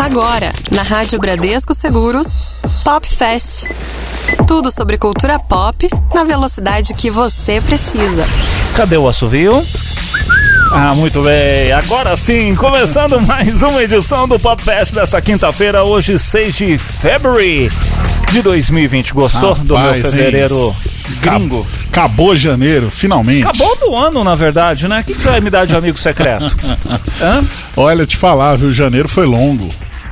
Agora, na Rádio Bradesco Seguros, Pop Fest. Tudo sobre cultura pop na velocidade que você precisa. Cadê o assovio? Ah, muito bem. Agora sim, começando mais uma edição do Pop Fest dessa quinta-feira, hoje 6 de fevereiro de 2020. Gostou Rapaz, do meu fevereiro hein? gringo? Acabou janeiro, finalmente. Acabou do ano, na verdade, né? O que que você vai me dar de amigo secreto? Hã? Olha, te falar, viu? Janeiro foi longo.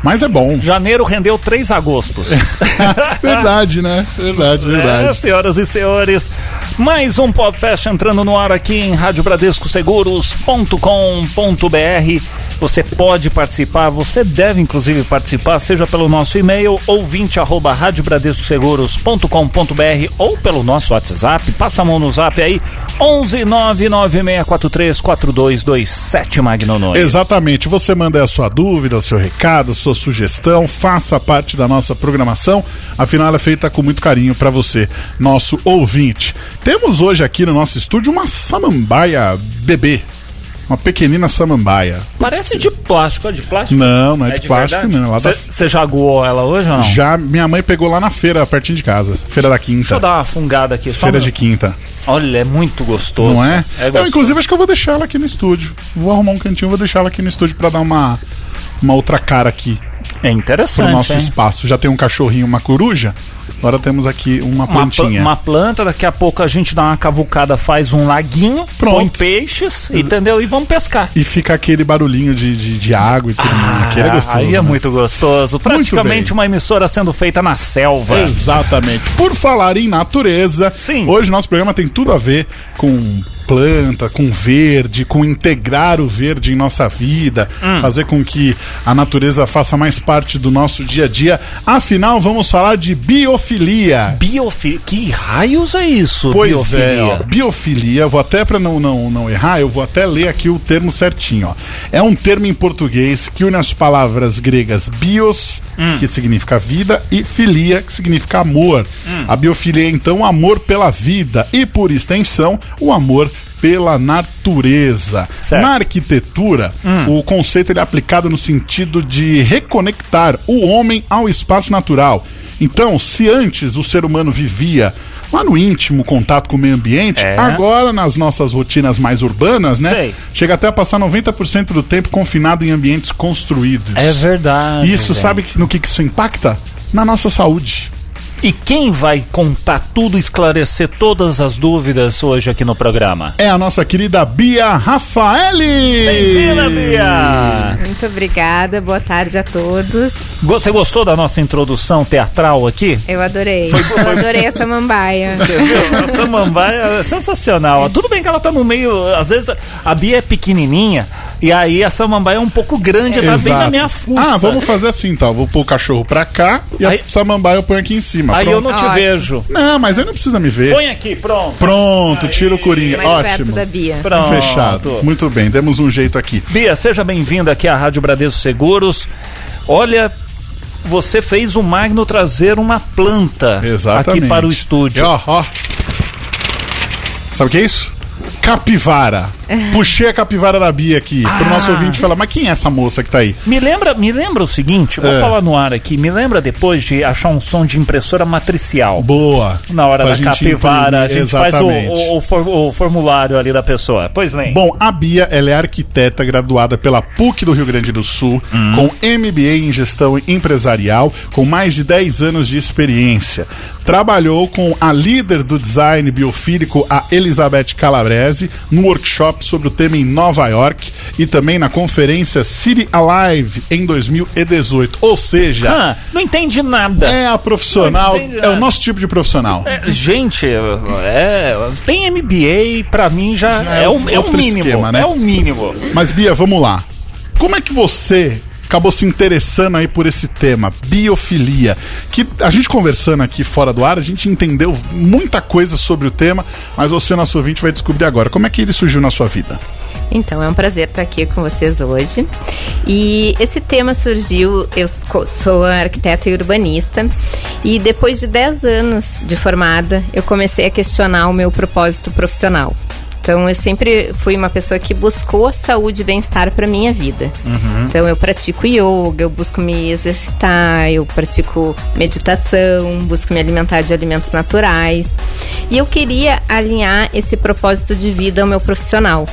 Mas é bom. Janeiro rendeu 3 agostos. verdade, né? Verdade, É, verdade. senhoras e senhores, mais um podcast entrando no ar aqui em radiobradescoseguros.com.br. Você pode participar, você deve inclusive participar, seja pelo nosso e-mail ouvinte arroba radiobradescoseguros.com.br ou pelo nosso WhatsApp. Passa a mão no zap aí, 11 99643 4227 Magno Nunes. Exatamente. Você manda a sua dúvida, o seu recado, a sua sugestão, faça parte da nossa programação. Afinal, ela é feita com muito carinho para você, nosso ouvinte. Temos hoje aqui no nosso estúdio uma samambaia bebê. Uma pequenina samambaia. Parece de plástico, é de plástico? Não, não é, de, plástico, não. Ela tá- Você já aguou ela hoje ou não? Já minha mãe pegou lá na feira, pertinho de casa. Feira da Deixa eu Quinta. dar uma fungada aqui. só Feira de Quinta. Olha, é muito gostoso. Não é? É eu, gostoso. inclusive, acho que eu vou deixar ela aqui no estúdio. Vou arrumar um cantinho, vou deixar ela aqui no estúdio pra dar uma, uma outra cara aqui É interessante, nosso hein? espaço. Já tem um cachorrinho, uma coruja. Agora temos aqui uma Uma, pla- plantinha. uma planta, daqui a pouco a gente dá uma cavucada, faz um laguinho, Pronto. põe peixes, entendeu? E vamos pescar. E fica aquele barulhinho de, de, de água e tudo mais. Aquele é gostoso. aí é né? muito gostoso. Praticamente bem. uma emissora sendo feita na selva. Exatamente. Por falar em natureza, Sim. hoje nosso programa tem tudo a ver com planta, com verde, com integrar o verde em nossa vida, Hum. fazer com que a natureza faça mais parte do nosso dia a dia. Afinal, vamos falar de biofilia. Biofilia. Que raios é isso? Pois biofilia. é, ó, biofilia, vou até para não, não, não errar, eu vou até ler aqui o termo certinho. Ó. É um termo em português que une as palavras gregas bios, Hum. que significa vida, e filia, que significa amor. Hum. A biofilia é então o amor pela vida e, por extensão, o amor pela natureza. Certo. Na arquitetura, Hum. o conceito ele é aplicado no sentido de reconectar o homem ao espaço natural. Então, se antes o ser humano vivia lá no íntimo contato com o meio ambiente, É. agora nas nossas rotinas mais urbanas, né? Sei. Chega até a passar 90% do tempo confinado em ambientes construídos. É verdade. E isso gente. sabe no que, que isso impacta? Na nossa saúde. E quem vai contar tudo, esclarecer todas as dúvidas hoje aqui no programa? É a nossa querida Bia Rafaeli! Bem-vinda, Bia! Muito obrigada, boa tarde a todos. Você gostou da nossa introdução teatral aqui? Eu adorei. Eu adorei essa mambaia. Você viu? A samambaia é sensacional. Tudo bem que ela tá no meio. Às vezes a Bia é pequenininha e aí a samambaia é um pouco grande, tá bem na minha fuça. Ah, vamos fazer assim, então. Vou pôr o cachorro pra cá e Aí- a samambaia eu ponho aqui em cima. Aí eu Pronto. não te Ótimo. vejo. Não, mas aí não precisa me ver. Põe aqui, pronto. Pronto, tira o coringa. Mais perto Ótimo. da Bia. Pronto. Fechado. Muito bem, demos um jeito aqui. Bia, seja bem-vinda aqui à Rádio Bradesco Seguros. Olha, você fez o Magno trazer uma planta Exatamente. aqui para o estúdio. E ó, ó. Sabe o que é isso? Capivara. Puxei a capivara da Bia aqui pro Ah. nosso ouvinte falar, mas quem é essa moça que tá aí? Me lembra, me lembra o seguinte, vou É. falar no ar aqui, me lembra depois de achar um som de impressora matricial. Boa. Na hora Pra da capivara, a imprimir, gente faz o, exatamente. o- o for- o formulário ali da pessoa. Pois nem. Bom, a Bia, ela é arquiteta graduada pela PUC do Rio Grande do Sul, com MBA em gestão empresarial, com mais de 10 anos de experiência. Trabalhou com a líder do design biofílico, a Elizabeth Calabrese, no workshop sobre o tema em Nova York e também na conferência City Alive em 2018. Ou seja, Ah, não entende nada. é a profissional, é o nosso tipo de profissional. É, gente, é, tem MBA, pra mim já, Já é é, é mínimo. esquema, né? É o mínimo. Mas Bia, vamos lá. Como é que você acabou se interessando aí por esse tema, biofilia? Que a gente conversando aqui fora do ar, a gente entendeu muita coisa sobre o tema, mas você, nosso ouvinte, vai descobrir agora. Como é que ele surgiu na sua vida? Então, é um prazer estar aqui com vocês hoje. E esse tema surgiu, eu sou- arquiteta e urbanista, e depois de 10 anos de formada, eu comecei a questionar o meu propósito profissional. Então eu sempre fui uma pessoa que buscou saúde e bem-estar para minha vida. Uhum. Então eu pratico yoga, eu busco me exercitar, eu pratico meditação, busco me alimentar de alimentos naturais. E eu queria alinhar esse propósito de vida ao meu profissional.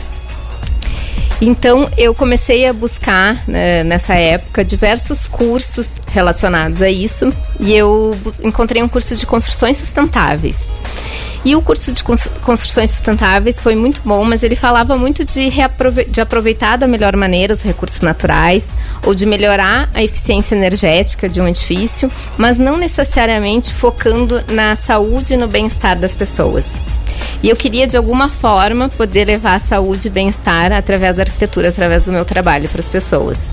Então eu comecei a buscar né, nessa época diversos cursos relacionados a isso e eu encontrei um curso de construções sustentáveis. E o curso de construções sustentáveis foi muito bom, mas ele falava muito de, de aproveitar da melhor maneira os recursos naturais ou de melhorar a eficiência energética de um edifício, mas não necessariamente focando na saúde e no bem-estar das pessoas. E eu queria, de alguma forma, poder levar a saúde e bem-estar através da arquitetura, através do meu trabalho para as pessoas.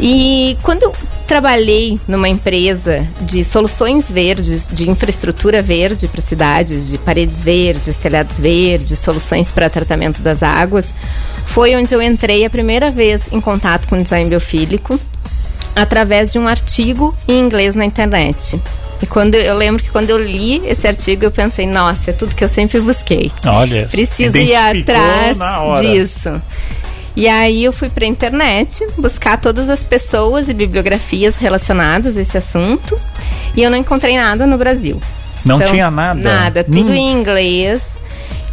E quando eu trabalhei numa empresa de soluções verdes, de infraestrutura verde para cidades, de paredes verdes, telhados verdes, soluções para tratamento das águas, foi onde eu entrei a primeira vez em contato com design biofílico através de um artigo em inglês na internet. E quando eu lembro que quando eu li esse artigo, eu pensei, nossa, é tudo que eu sempre busquei. Olha, preciso ir atrás disso. E aí eu fui para a internet buscar todas as pessoas e bibliografias relacionadas a esse assunto e eu não encontrei nada no Brasil. Não então, tinha nada? Nada, tudo em inglês.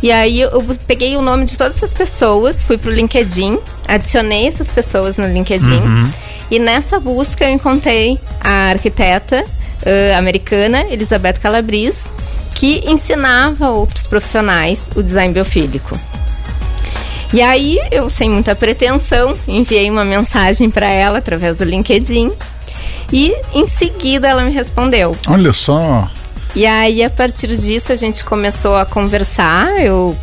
E aí eu peguei o nome de todas essas pessoas, fui pro LinkedIn, adicionei essas pessoas no LinkedIn. Uhum. E nessa busca eu encontrei a arquiteta uh, americana, Elizabeth Calabrese, que ensinava outros profissionais o design biofílico. E aí, eu, sem muita pretensão, enviei uma mensagem para ela através do LinkedIn. E em seguida ela me respondeu. Olha só. E aí, a partir disso, a gente começou a conversar. Eu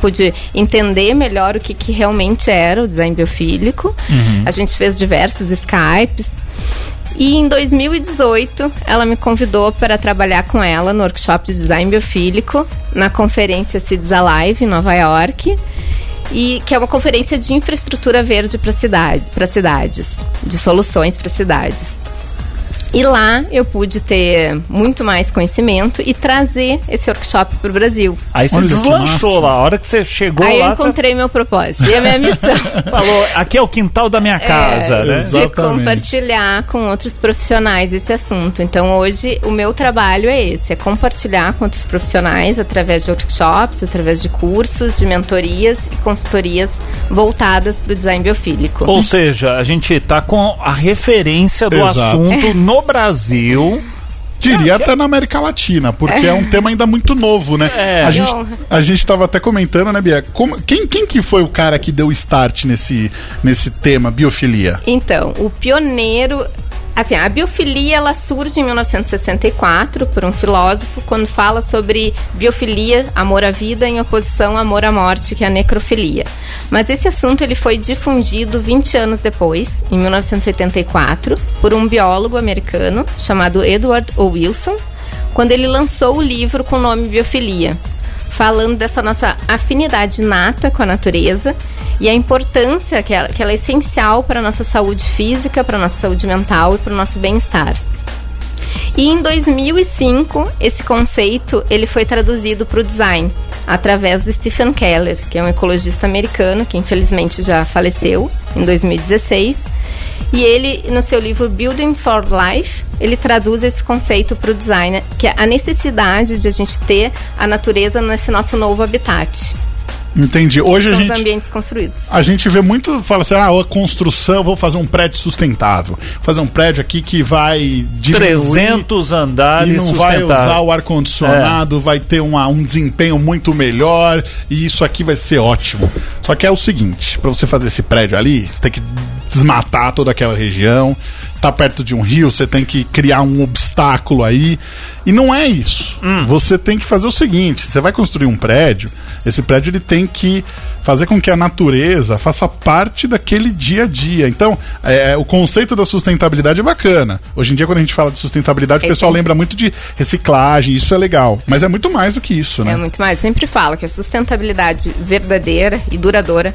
pude entender melhor o que, que realmente era o design biofílico. Uhum. A gente fez diversos Skypes. E em 2018, ela me convidou para trabalhar com ela no workshop de design biofílico, na conferência Cities Alive, em Nova York. E que é uma conferência de infraestrutura verde para cidade, cidades, de soluções para cidades. E lá eu pude ter muito mais conhecimento e trazer esse workshop para o Brasil. Aí você Olha, deslanchou lá, a hora que você chegou Aí lá. Aí eu encontrei você... meu propósito e a minha missão. Falou, aqui é o quintal da minha casa, é, né? De compartilhar com outros profissionais esse assunto. Então hoje o meu trabalho é esse, é compartilhar com outros profissionais através de workshops, através de cursos, de mentorias e consultorias voltadas para o design biofílico. Ou seja, a gente está com a referência do Exato. assunto no Brasil. Diria até na América Latina, porque é. é um tema ainda muito novo, né? É. A gente a gente estava até comentando, né, Bia? Como, quem, quem que foi o cara que deu start nesse, nesse tema, biofilia? Então, o pioneiro Assim, a biofilia ela surge em 1964 por um filósofo quando fala sobre biofilia, amor à vida em oposição ao amor à morte, que é a necrofilia. Mas esse assunto ele foi difundido 20 anos depois, em 1984, por um biólogo americano chamado Edward O. Wilson, quando ele lançou o livro com o nome Biofilia, falando dessa nossa afinidade nata com a natureza e a importância que ela, que ela é essencial para a nossa saúde física, para a nossa saúde mental e para o nosso bem-estar. E em 2005, esse conceito ele foi traduzido para o design através do Stephen Keller, que é um ecologista americano que infelizmente já faleceu em 2016. E ele, no seu livro Building for Life, ele traduz esse conceito para o design, que é a necessidade de a gente ter a natureza nesse nosso novo habitat. Entendi. Hoje São a gente. Os ambientes construídos. A gente vê muito, fala assim, ah, a construção, vou fazer um prédio sustentável. Fazer um prédio aqui que vai. 300 andares e não vai usar o ar-condicionado, é. vai ter uma, um desempenho muito melhor e isso aqui vai ser ótimo. Só que é o seguinte: para você fazer esse prédio ali, você tem que desmatar toda aquela região tá perto de um rio, você tem que criar um obstáculo aí. E não é isso. Hum. Você tem que fazer o seguinte: você vai construir um prédio, esse prédio ele tem que fazer com que a natureza faça parte daquele dia a dia. Então, é, é o conceito da sustentabilidade é bacana. Hoje em dia, quando a gente fala de sustentabilidade, é o pessoal lembra muito de reciclagem, isso é legal. Mas é muito mais do que isso, né? É muito mais. Eu sempre falo que a sustentabilidade verdadeira e duradoura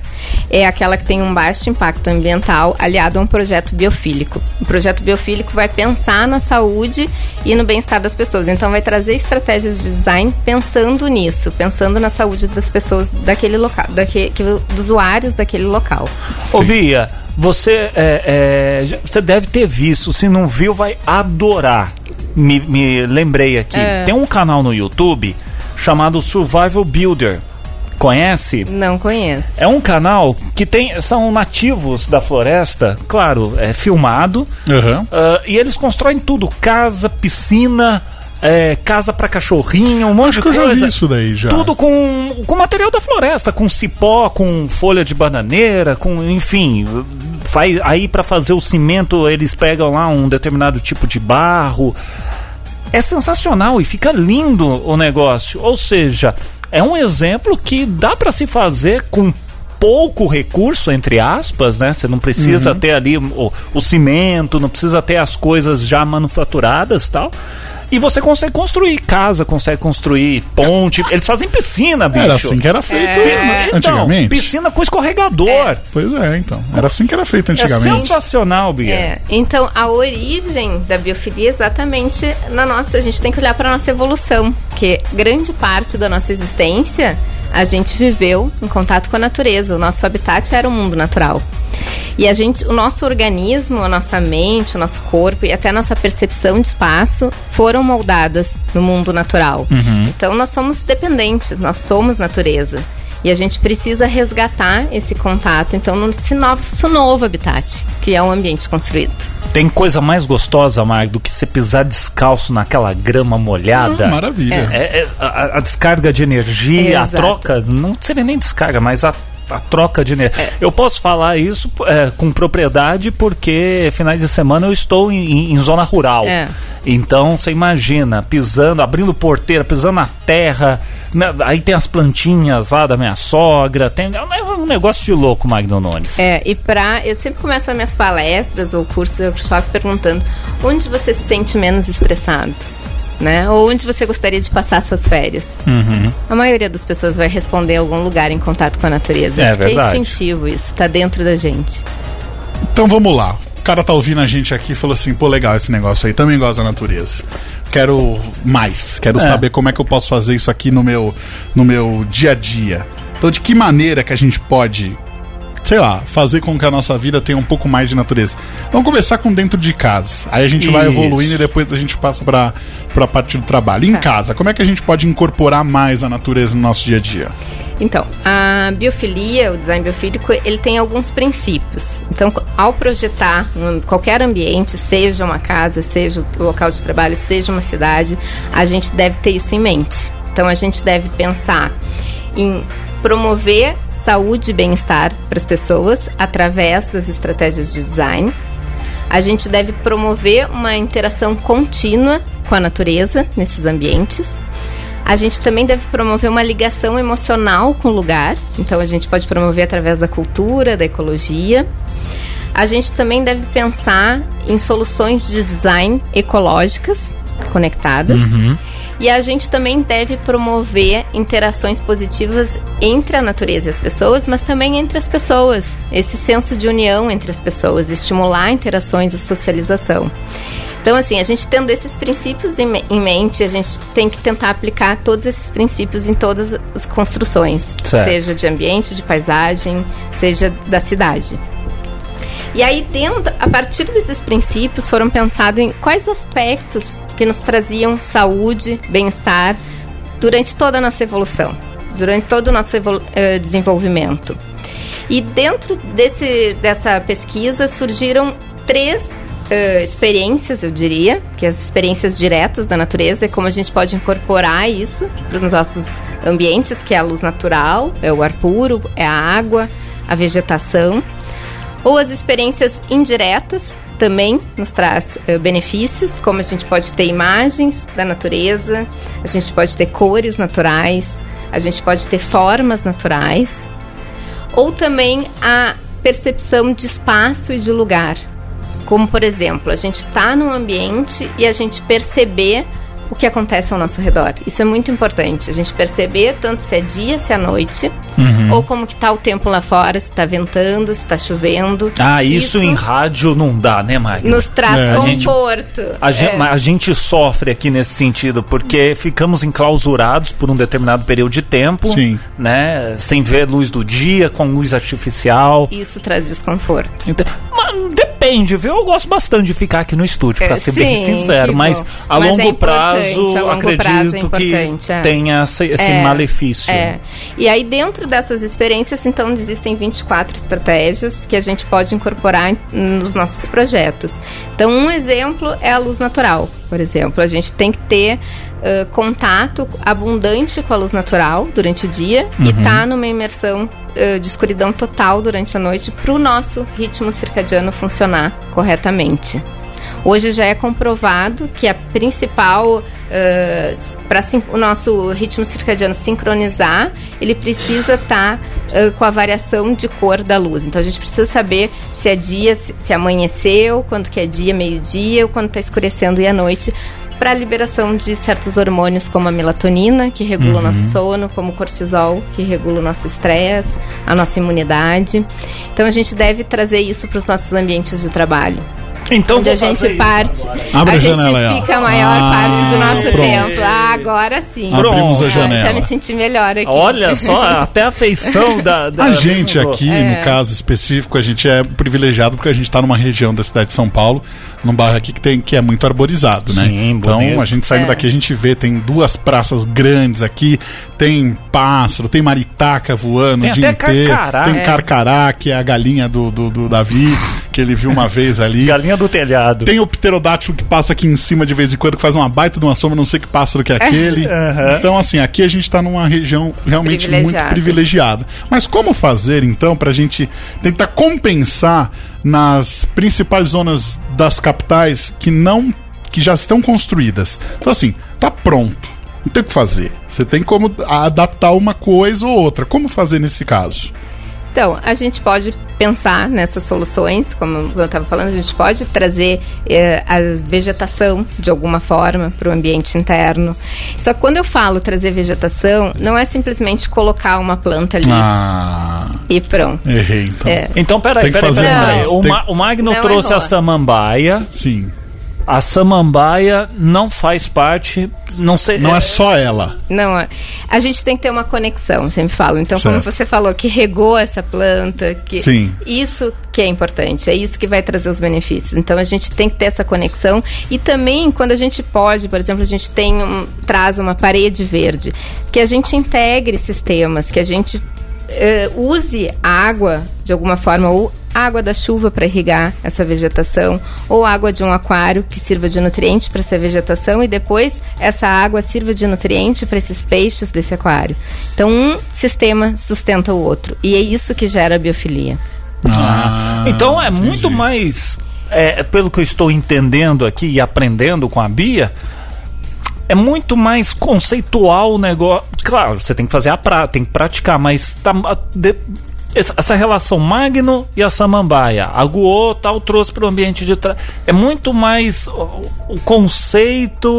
é aquela que tem um baixo impacto ambiental aliado a um projeto biofílico. Projeto biofílico vai pensar na saúde e no bem-estar das pessoas. Então vai trazer estratégias de design pensando nisso, pensando na saúde das pessoas daquele local, daquele, dos usuários daquele local. Ô Bia, você, é, é, você deve ter visto, se não viu, vai adorar. Me, me lembrei aqui. É. Tem um canal no YouTube chamado Survival Builder. Conhece? Não conheço. É um canal que tem. São nativos da floresta, claro, é filmado. Uhum. Uh, e eles constroem tudo: casa, piscina. É, casa para cachorrinho, um monte Acho de coisa. Eu já vi isso daí já. Tudo com, com material da floresta, com cipó, com folha de bananeira, com enfim, faz aí para fazer o cimento eles pegam lá um determinado tipo de barro. É sensacional e fica lindo o negócio. Ou seja, é um exemplo que dá para se fazer com pouco recurso, entre aspas, né? Você não precisa uhum. ter ali o, o, cimento, não precisa ter as coisas já manufaturadas tal. E você consegue construir casa, consegue construir ponte. Eles fazem piscina, bicho. Era assim que era feito é... então, antigamente. Piscina com escorregador. É. Pois é, então. Era assim que era feito antigamente. É sensacional, Bia. É. Então, a origem da biofilia é exatamente na nossa. A gente tem que olhar para nossa evolução, que grande parte da nossa existência a gente viveu em contato com a natureza. O nosso habitat era o mundo natural. E a gente, o nosso organismo, a nossa mente, o nosso corpo e até a nossa percepção de espaço foram moldadas no mundo natural. Uhum. Então nós somos dependentes, nós somos natureza. E a gente precisa resgatar esse contato, então, nesse nosso novo habitat, que é um ambiente construído. Tem coisa mais gostosa, Marco, do que você pisar descalço naquela grama molhada. Ah, maravilha. É. É, a, a, descarga de energia, é, a troca, não seria nem descarga, mas a a troca de energia. É. Eu posso falar isso é, com propriedade porque finais de semana eu estou em, em zona rural. É. Então você imagina, pisando, abrindo porteira, pisando na terra. Né, aí tem as plantinhas lá da minha sogra. Tem é um negócio de louco, Magno Nunes. É, e pra. Eu sempre começo as minhas palestras ou cursos, eu pessoal perguntando onde você se sente menos estressado né? Ou onde você gostaria de passar suas férias? Uhum. A maioria das pessoas vai responder em algum lugar em contato com a natureza. É verdade. É instintivo isso, tá dentro da gente. Então vamos lá. O cara tá ouvindo a gente aqui e falou assim: pô, legal esse negócio aí, também gosto da natureza. Quero mais, quero é. saber como é que eu posso fazer isso aqui no meu, no meu dia a dia. Então, de que maneira que a gente pode sei lá, fazer com que a nossa vida tenha um pouco mais de natureza. Vamos começar com dentro de casa. Aí a gente Isso. vai evoluindo e depois a gente passa para a parte do trabalho. Em tá. casa, como é que a gente pode incorporar mais a natureza no nosso dia a dia? Então, a biofilia, o design biofílico, ele tem alguns princípios. Então, ao projetar qualquer ambiente, seja uma casa, seja o local de trabalho, seja uma cidade, a gente deve ter isso em mente. Então, a gente deve pensar em promover saúde e bem-estar para as pessoas através das estratégias de design. A gente deve promover uma interação contínua com a natureza nesses ambientes. A gente também deve promover uma ligação emocional com o lugar, então a gente pode promover através da cultura, da ecologia. A gente também deve pensar em soluções de design ecológicas conectadas. Uhum. E a gente também deve promover interações positivas entre a natureza e as pessoas, mas também entre as pessoas. Esse senso de união entre as pessoas, estimular interações e socialização. Então, assim, a gente tendo esses princípios em mente, a gente tem que tentar aplicar todos esses princípios em todas as construções, certo. seja de ambiente, de paisagem, seja da cidade. E aí, dentro, a partir desses princípios, foram pensados em quais aspectos que nos traziam saúde, bem-estar durante toda a nossa evolução, durante todo o nosso uh, desenvolvimento. E dentro desse, dessa pesquisa surgiram três uh, experiências, eu diria, que as experiências diretas da natureza, é como a gente pode incorporar isso para os nossos ambientes, que é a luz natural, é o ar puro, é a água, a vegetação ou as experiências indiretas também nos traz uh, benefícios, como a gente pode ter imagens da natureza, a gente pode ter cores naturais, a gente pode ter formas naturais, ou também a percepção de espaço e de lugar. Como, por exemplo, a gente está num ambiente e a gente perceber o que acontece ao nosso redor. Isso é muito importante. A gente perceber tanto se é dia, se é noite, ou como que tá o tempo lá fora, se tá ventando, se tá chovendo. Ah, isso, em rádio não dá, né, Magno? nos traz É. A gente- conforto. A gente, É. mas a gente sofre aqui nesse sentido, porque ficamos enclausurados por um determinado período de tempo, Sim. né? Sem ver luz do dia, com luz artificial. Isso traz desconforto. Então, mas depende, viu? Eu gosto bastante de ficar aqui no estúdio, pra É, ser bem sim, sincero. que Mas bom. a Mas é longo importante, prazo, a longo acredito prazo é que importante, é. tenha esse, esse É, malefício. É. E aí, dentro dessas experiências, então, existem 24 estratégias que a gente pode incorporar nos nossos projetos. Então, um exemplo é a luz natural, por exemplo. A gente tem que ter ãh, contato abundante com a luz natural durante o dia e tá numa imersão ãh, de escuridão total durante a noite para o nosso ritmo circadiano funcionar corretamente. Hoje já é comprovado que a principal para o nosso ritmo circadiano sincronizar, ele precisa estar com a variação de cor da luz. Então a gente precisa saber se é dia, se, se amanheceu, quando que é dia, meio-dia, ou quando está escurecendo e à noite, para a liberação de certos hormônios como a melatonina, que regula o nosso sono, como o cortisol, que regula o nosso estresse, a nossa imunidade. Então a gente deve trazer isso para os nossos ambientes de trabalho. Então, onde a gente parte. Abre a a gente janela ó. fica a maior Ah, parte do nosso pronto. tempo. Ah, agora sim. Abrimos a Ah, janela. já me senti melhor aqui. Olha só, até a feição da. da A gente aqui, É. no caso específico, a gente é privilegiado porque a gente está numa região da cidade de São Paulo, num bairro aqui que, tem, que é muito arborizado, né? Sim, então bonito. a gente saindo É. daqui, a gente vê, tem duas praças grandes aqui, tem pássaro, tem maritaca voando Tem o dia inteiro. carcará. Tem É. carcará, que é a galinha do, do, do Davi, que ele viu uma vez ali. Galinha do telhado. Tem o pterodátilo que passa aqui em cima de vez em quando, que faz uma baita de uma sombra, não sei que pássaro que é aquele. Então, assim, aqui a gente tá numa região realmente muito Privilegiada. privilegiada. Mas como fazer, então, pra gente tentar compensar nas principais zonas das capitais que não. que já estão construídas? Então, assim, tá pronto. Não tem o que fazer. Você tem como adaptar uma coisa ou outra. Como fazer nesse caso? Então, a gente pode pensar nessas soluções, como eu estava falando, a gente pode trazer eh, a vegetação de alguma forma para o ambiente interno. Só que quando eu falo trazer vegetação, não é simplesmente colocar uma planta ali Ah, e pronto. errei então. É. Então, peraí, Tem que peraí, fazer peraí. mais. O, Tem- Ma- o Magno Não trouxe errou. a samambaia. Sim. A samambaia não faz parte. Não sei. Não é só ela. Não, a- a gente tem que ter uma conexão, sempre falo. Então, como Certo. você falou, que regou essa planta, que Sim. isso que é importante, é isso que vai trazer os benefícios. Então, a gente tem que ter essa conexão e também quando a gente pode, por exemplo, a gente tem um, traz uma parede verde, que a gente integre sistemas, que a gente eh, use a água de alguma forma ou água da chuva para irrigar essa vegetação ou água de um aquário que sirva de nutriente para essa vegetação e depois essa água sirva de nutriente para esses peixes desse aquário. Então um sistema sustenta o outro e é isso que gera a biofilia. Ah, Então é muito entendi. mais. é, pelo que eu estou entendendo aqui e aprendendo com a Bia, é muito mais conceitual o negócio. Claro, você tem que fazer a prática, tem que praticar, mas tá, de- essa, relação Magno e a Samambaia, a Guo tal trouxe para o ambiente de tra... é muito mais o, conceito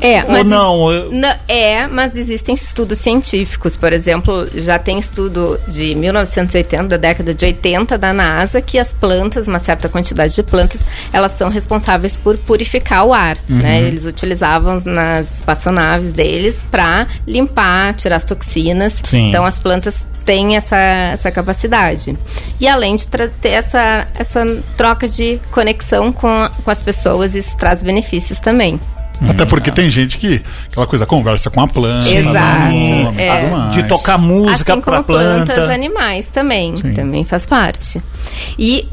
É, ou mas não? Eu- Na- é, mas existem estudos científicos. Por exemplo, já tem estudo de 1980, da década de 80 da NASA, que as plantas, uma certa quantidade de plantas, elas são responsáveis por purificar o ar. Uhum. Né? Eles utilizavam nas espaçonaves deles para limpar, tirar as toxinas. Sim. Então as plantas têm essa, essa capacidade. E além de ter essa, essa troca de conexão com, a- com as pessoas, isso traz benefícios também. Até porque tem gente que aquela coisa conversa com a planta, Exato, nome, é. de tocar música assim para como plantas, planta. animais também, Sim. também faz parte. E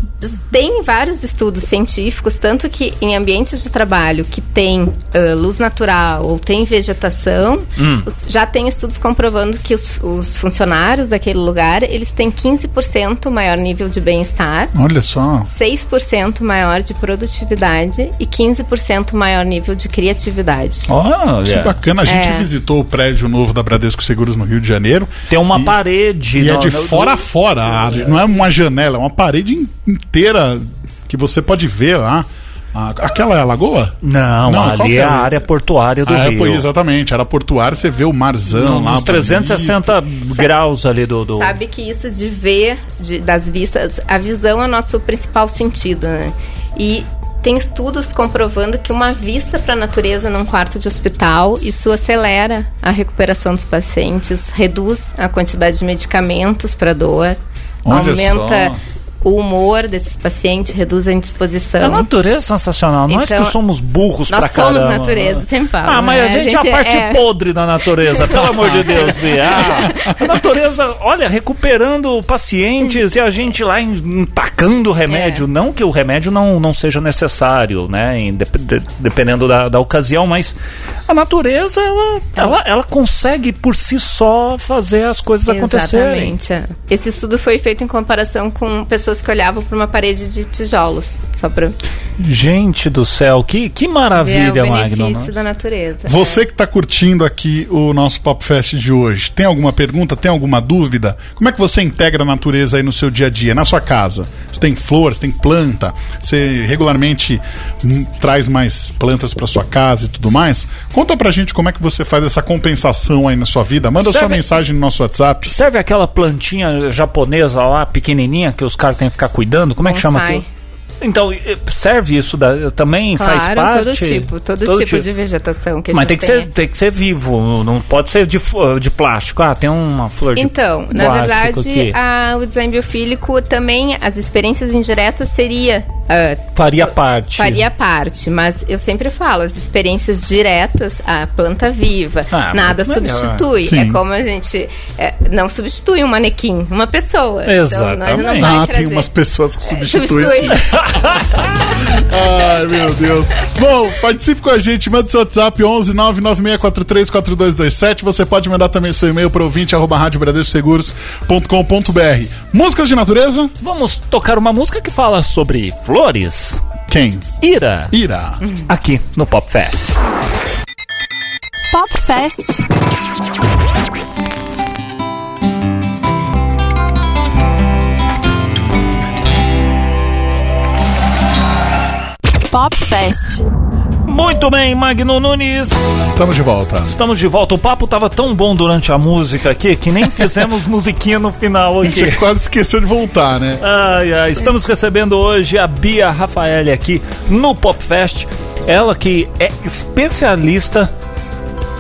tem vários estudos científicos, tanto que em ambientes de trabalho que tem ah, luz natural ou tem vegetação, Hum. os- já tem estudos comprovando que os, os funcionários daquele lugar, eles têm 15% maior nível de bem-estar, Olha só. 6% maior de produtividade e 15% maior nível de criatividade. Que Olha, bacana. A gente É. visitou o prédio novo da Bradesco Seguros no Rio de Janeiro. tem uma E- parede. E é no- de no- fora a fora. a- Não é uma janela, é uma parede in- inteira que você pode ver lá. Aquela é a lagoa? Não, Não, ali é é? a área portuária do ah, é, Rio. pô, exatamente. Era portuário, você vê o marzão lá. Nos 360 graus ali do. do... Sabe que isso de ver de- das vistas, a visão é o nosso principal sentido, né? E tem estudos comprovando que uma vista para a natureza num quarto de hospital, isso acelera a recuperação dos pacientes, reduz a quantidade de medicamentos para dor, Olha aumenta só. O humor desses pacientes, reduz a indisposição. A natureza é sensacional. Nós Então, que somos burros pra Nós caramba. somos natureza, sempre falo. Ah, mas né? a gente, é a parte podre da natureza, pelo amor de Deus, Bia. Ah, a natureza, olha, recuperando pacientes e a gente lá em- tacando remédio. É. Não que o remédio não, não seja necessário, né? em- dep- de- dependendo da, da ocasião, mas a natureza, ela, ela, ela consegue por si só fazer as coisas acontecerem. Exatamente. é. Esse estudo foi feito em comparação com pessoas que olhavam para uma parede de tijolos, só para Gente do céu, que, que maravilha, o Magno. benefício da natureza. Você que está curtindo aqui o nosso Pop Fest de hoje, tem alguma pergunta, tem alguma dúvida? Como é que você integra a natureza aí no seu dia a dia, na sua casa? Você tem flores, tem planta? Você regularmente hum, traz mais plantas para sua casa e tudo mais? Conta pra gente como é que você faz essa compensação aí na sua vida. Manda sua Serve- mensagem no nosso WhatsApp. Serve aquela plantinha japonesa lá, pequenininha, que os caras têm que ficar cuidando? Como é que chama Bonsai. Então, serve isso da, também? faz Claro, parte? todo tipo, todo, tipo, de vegetação que a Mas gente tem que, ser, tem que ser vivo, não pode ser de, de plástico. Ah, tem uma flor de Então, na verdade, a- o design biofílico também, as experiências indiretas seria... ah, Faria parte. Faria parte, mas eu sempre falo, as experiências diretas, a planta viva, Ah, nada substitui. Sim. É como a gente é, não substitui um manequim, uma pessoa. Então, nós Exatamente. não Ah, tem umas pessoas que substituem. substitui. Ai, meu Deus. Bom, participe com a gente, manda seu WhatsApp 11 996434227. Você pode mandar também seu e-mail para ouvinte arroba radiobradescoseguros.com.br. Músicas de natureza? Vamos tocar uma música que fala sobre flores. Quem? Ira. Ira. Aqui no Pop Fest. Pop Fest. Pop Fest. Muito bem, Magno Nunes. Estamos de volta. Estamos de volta. O papo tava tão bom durante a música aqui que nem fizemos musiquinha no final Você aqui. quase esqueceu de voltar, né? Ai, ai, estamos recebendo hoje a Bia Rafael aqui no Pop Fest. Ela que é especialista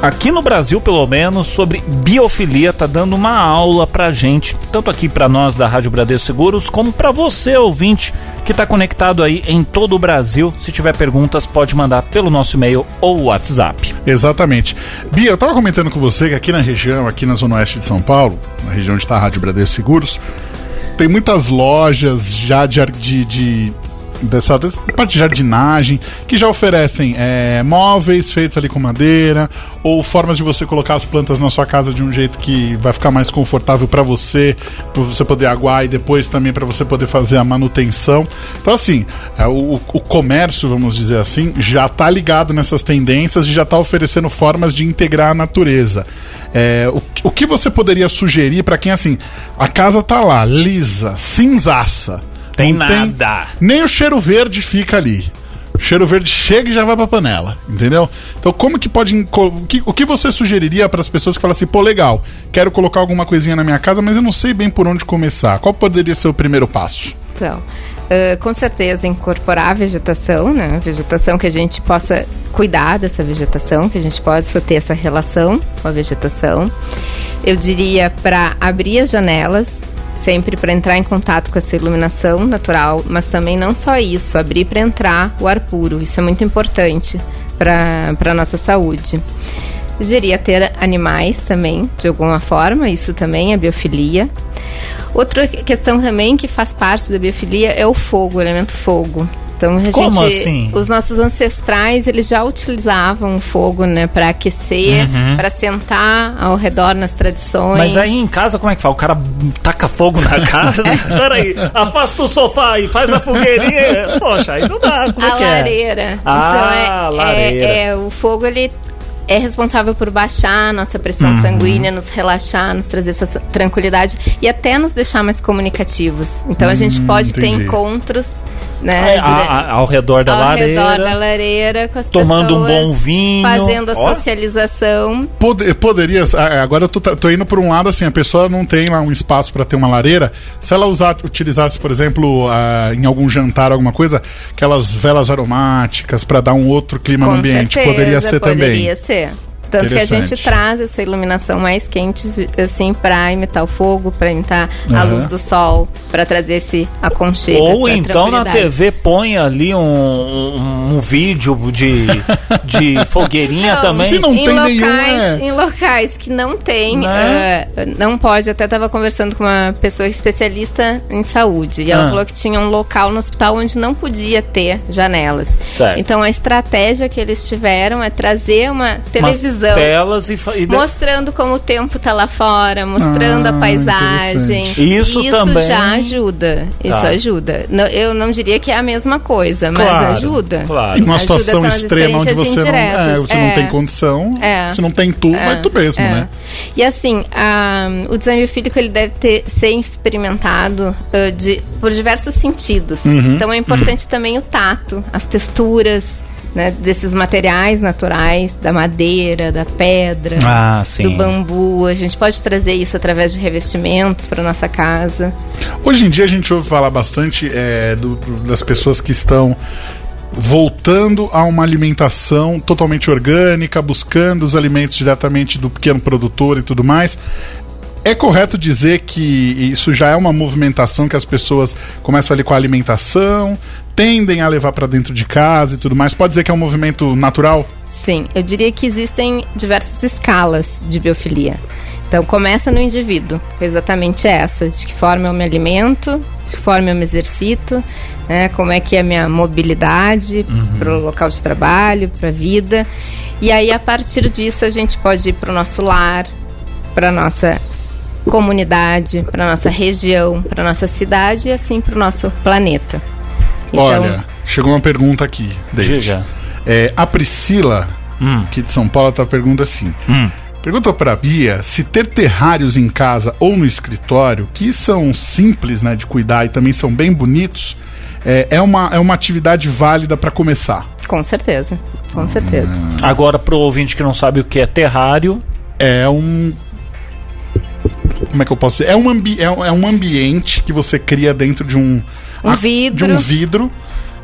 aqui no Brasil, pelo menos, sobre biofilia, tá dando uma aula pra gente, tanto aqui pra nós da Rádio Bradesco Seguros, como pra você, ouvinte, que tá conectado aí em todo o Brasil. Se tiver perguntas, pode mandar pelo nosso e-mail ou WhatsApp. Exatamente. Bia, eu tava comentando com você que aqui na região, aqui na Zona Oeste de São Paulo, na região onde está a Rádio Bradesco Seguros, tem muitas lojas já de, de, de- dessa, dessa parte de jardinagem que já oferecem é, móveis feitos ali com madeira ou formas de você colocar as plantas na sua casa de um jeito que vai ficar mais confortável para você, para você poder aguar e depois também para você poder fazer a manutenção. Então assim, é, o, o comércio, vamos dizer assim, já tá ligado nessas tendências e já tá oferecendo formas de integrar a natureza. É, o, o que você poderia sugerir para quem assim, a casa tá lá lisa, cinzaça, Tem não nada. nem o cheiro verde fica ali. O cheiro verde chega e já vai pra panela, entendeu? Então, como que pode. O que, o que você sugeriria para as pessoas que falam assim, pô, legal, quero colocar alguma coisinha na minha casa, mas eu não sei bem por onde começar? Qual poderia ser o primeiro passo? Então, ah, com certeza incorporar a vegetação, né? A vegetação que a gente possa cuidar dessa vegetação, que a gente possa ter essa relação com a vegetação. Eu diria para abrir as janelas, sempre para entrar em contato com essa iluminação natural, mas também não só isso, abrir para entrar o ar puro. Isso é muito importante para a nossa saúde. Diria ter animais também, de alguma forma, isso também é biofilia. Outra questão também que faz parte da biofilia é o fogo, o elemento fogo. Então a Como gente, assim? os nossos ancestrais eles já utilizavam o fogo, né, para aquecer, Uhum. para sentar ao redor nas tradições. Mas aí em casa, como é que faz? O cara taca fogo na casa? Peraí, afasta o sofá e faz a fogueirinha. Poxa, aí não dá. Como é a que é? lareira. Ah, então é, lareira. É, é, o fogo ele é responsável por baixar a nossa pressão Uhum. sanguínea, nos relaxar, nos trazer essa tranquilidade e até nos deixar mais comunicativos. Então a gente Hum, pode ter entendi. encontros né? É, a- a- ao redor da ao lareira. redor da lareira, com as Tomando um bom vinho. Fazendo a Ó. socialização. Pode- poderia, ah, agora eu tô, tô indo por um lado assim, a pessoa não tem lá um espaço para ter uma lareira. Se ela usar, utilizasse, por exemplo, ah, em algum jantar, alguma coisa, aquelas velas aromáticas para dar um outro clima no Com ambiente, certeza, poderia ser poderia também. ser. Tanto que a gente traz essa iluminação mais quente, assim, para imitar o fogo, para imitar a Aham. luz do sol, para trazer esse aconchego. Ou essa então na. TV põe ali um, um, um vídeo de, de fogueirinha Não, também. Se não em tem locais, nenhum, é. Em locais que não tem, Né? ah, não pode. Até estava conversando com uma pessoa especialista em saúde. E ela Ah. falou que tinha um local no hospital onde não podia ter janelas. Certo. Então a estratégia que eles tiveram é trazer uma Umas televisão. telas e, e de- Mostrando como o tempo tá lá fora, mostrando Ah, a paisagem. interessante. Isso também- já ajuda. Isso Tá. ajuda. Não- eu não diria que é a mesma coisa, mas Claro, ajuda. claro. Em uma Ajuda situação extrema onde você não, é, você não É. tem condição, É. se não tem tu, vai tu mesmo, É. né? E assim, a- o design biofílico ele deve ter, ser experimentado ah, de, por diversos sentidos. Uhum. Então é importante também o tato, as texturas né, desses materiais naturais, da madeira, da pedra. Ah, sim. Do bambu, a gente pode trazer isso através de revestimentos para nossa casa. Hoje em dia a gente ouve falar bastante é, do- do- das pessoas que estão voltando a uma alimentação totalmente orgânica, buscando os alimentos diretamente do pequeno produtor e tudo mais. É correto dizer que isso já é uma movimentação que as pessoas começam ali com a alimentação, tendem a levar para dentro de casa e tudo mais. Pode dizer que é um movimento natural? Sim, eu diria que existem diversas escalas de biofilia. Então começa no indivíduo, exatamente essa, de que forma eu me alimento, de que forma eu me exercito, né, como é que é a minha mobilidade para o local de trabalho, para a vida. E aí a partir disso a gente pode ir para o nosso lar, para nossa comunidade, para nossa região, para nossa cidade e assim para o nosso planeta. Então, Olha, chegou uma pergunta aqui, David. Diga. É, a Priscila, Hum. aqui de São Paulo, tá pergunta assim. Hum. Pergunta pra Bia se ter terrários em casa ou no escritório, que são simples né, de cuidar e também são bem bonitos, é, é, uma, é uma atividade válida pra começar. com certeza, com certeza. Agora, pro ouvinte que não sabe o que é terrário, É um. Como é que eu posso dizer? É um, ambi é um, é um ambiente que você cria dentro de um. Um a- vidro. De um vidro.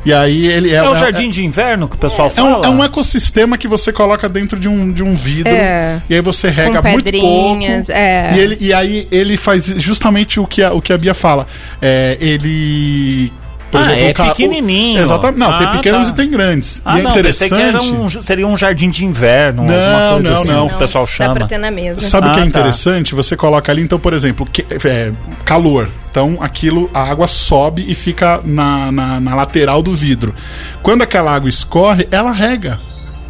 E aí ele é. é, o jardim de inverno que o pessoal É um, fala. é um ecossistema que você coloca dentro de um, de um vidro. É. E aí você rega Com muito pouco. é. E, ele, e aí ele faz justamente o que a, o que a Bia fala. É, ele. Por Ah, é o ca- o- pequenininho. Exatamente. Não, tem Ah, pequenos tá. e tem grandes. Ah, e é não, pensei interessante. que era um, seria um jardim de inverno, Não, alguma coisa não, assim, não. que o pessoal Dá chama. pra ter na mesa. Sabe o que Ah, é tá. interessante? Você coloca ali, então, por exemplo, que- é, calor. Então, aquilo, a água sobe e fica na, na, na lateral do vidro. Quando aquela água escorre, ela rega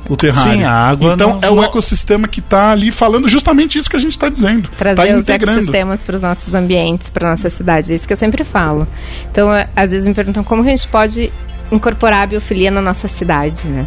o terrário. Sim, a água Então, não- é o ecossistema que está ali falando justamente isso que a gente está dizendo. Trazer tá os integrando. ecossistemas para os nossos ambientes, para nossa cidade. É isso que eu sempre falo. Então, é, às vezes me perguntam como que a gente pode incorporar a biofilia na nossa cidade, né?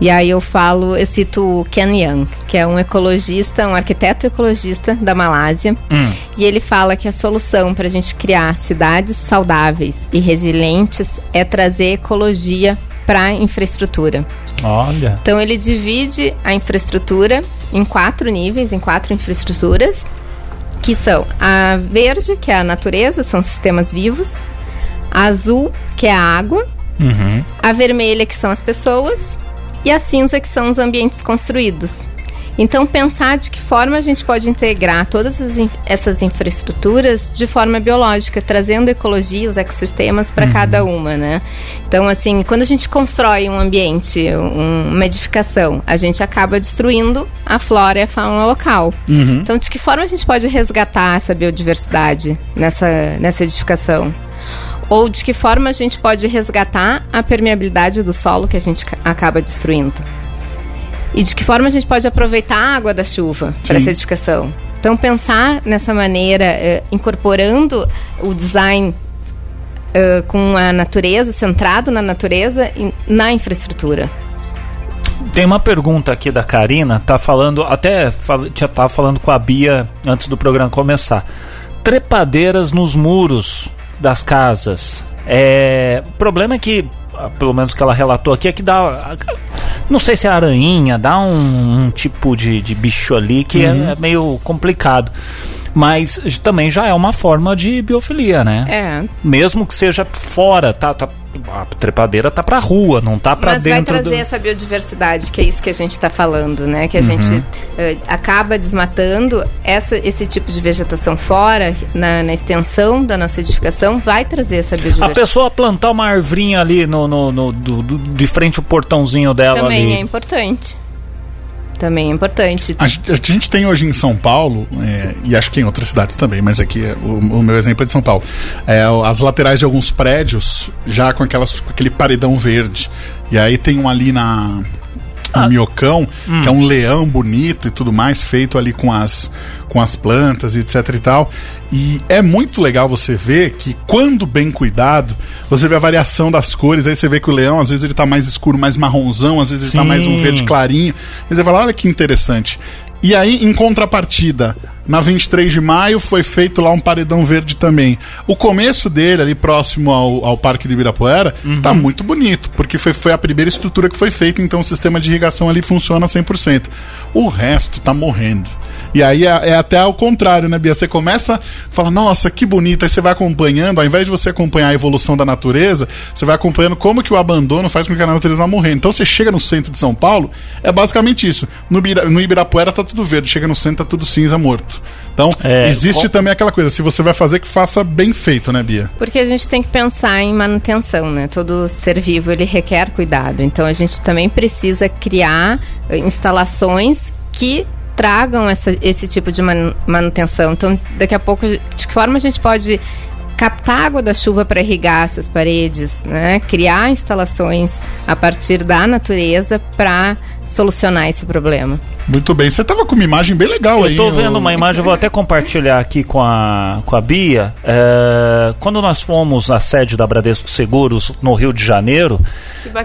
E aí eu falo, eu cito o Ken Young, que é um ecologista, um arquiteto ecologista da Malásia. Hum. E ele fala que a solução para a gente criar cidades saudáveis e resilientes é trazer ecologia para a infraestrutura. Olha. Então ele divide a infraestrutura em quatro níveis, em quatro infraestruturas, que são a verde, que é a natureza, são sistemas vivos, a azul, que é a água, Uhum. a vermelha, que são as pessoas, e a cinza, que são os ambientes construídos. Então, pensar de que forma a gente pode integrar todas essas infraestruturas de forma biológica, trazendo ecologia, os ecossistemas para cada uma, né? Então, assim, quando a gente constrói um ambiente, um- uma edificação, a gente acaba destruindo a flora e a fauna local. Então, de que forma a gente pode resgatar essa biodiversidade nessa, nessa edificação? Ou de que forma a gente pode resgatar a permeabilidade do solo que a gente ca- acaba destruindo? E de que forma a gente pode aproveitar a água da chuva para Sim. essa edificação? Então, pensar nessa maneira, eh, incorporando o design eh, com a natureza, centrado na natureza, e na infraestrutura. Tem uma pergunta aqui da Karina, tá falando, até já tava falando com a Bia antes do programa começar. Trepadeiras nos muros das casas É, o problema é que, ah, pelo menos que ela relatou aqui, é que dá. Não sei se é aranha, dá um, um tipo de, de bicho ali que é, é meio complicado. Mas também já é uma forma de biofilia, né? É. Mesmo que seja fora, tá, tá- a trepadeira tá pra rua, não tá pra Mas vai dentro trazer do. essa biodiversidade, que é isso que a gente está falando, né? Que a Uhum. gente eh, acaba desmatando essa, esse tipo de vegetação fora, na, na extensão da nossa edificação, vai trazer essa A biodiversidade. pessoa plantar uma arvrinha ali no, no, no- do- do- de frente ao portãozinho dela Também é ali. importante. Também é importante. A, gente- a gente tem hoje em São Paulo, é, e acho que em outras cidades também, mas aqui é- o, o meu exemplo é de São Paulo. É, as laterais de alguns prédios já com, aquelas, com aquele paredão verde. E aí tem um ali na. No Ah. Miocão, Hum. que é um leão bonito e tudo mais, feito ali com as, com as plantas e etc e tal. E é muito legal você ver que, quando bem cuidado, você vê a variação das cores. Aí você vê que o leão, às vezes, ele tá mais escuro, mais marronzão, às vezes ele tá mais um Sim. verde clarinho. E você fala, olha que interessante. E aí, em contrapartida, na 23 de maio foi feito lá um paredão verde também. O começo dele, ali próximo ao, ao Parque de Ibirapuera, tá muito bonito, porque foi, foi a primeira estrutura que foi feita, então o sistema de irrigação ali funciona 100%. O resto tá morrendo. E aí é, é até ao contrário, né, Bia? Você começa a falar, nossa, que bonito, aí você vai acompanhando, ao invés de você acompanhar a evolução da natureza, você vai acompanhando como que o abandono faz com que a natureza vá morrendo. Então você chega no centro de São Paulo, é basicamente isso. No, no Ibirapuera tá tudo verde, chega no centro tá tudo cinza morto. Então, É, existe com- também aquela coisa, se você vai fazer, que faça bem feito, né, Bia? Porque a gente tem que pensar em manutenção, né? Todo ser vivo ele requer cuidado. Então a gente também precisa criar eh, instalações que tragam essa, esse tipo de manu- manutenção. Então, daqui a pouco, de que forma a gente pode captar água da chuva para irrigar essas paredes, né? Criar instalações a partir da natureza para solucionar esse problema. Muito bem. Você tava com uma imagem bem legal aí. Eu tô ô- vendo uma imagem, eu vou até compartilhar aqui com a, com a Bia. É, quando nós fomos à sede da Bradesco Seguros no Rio de Janeiro,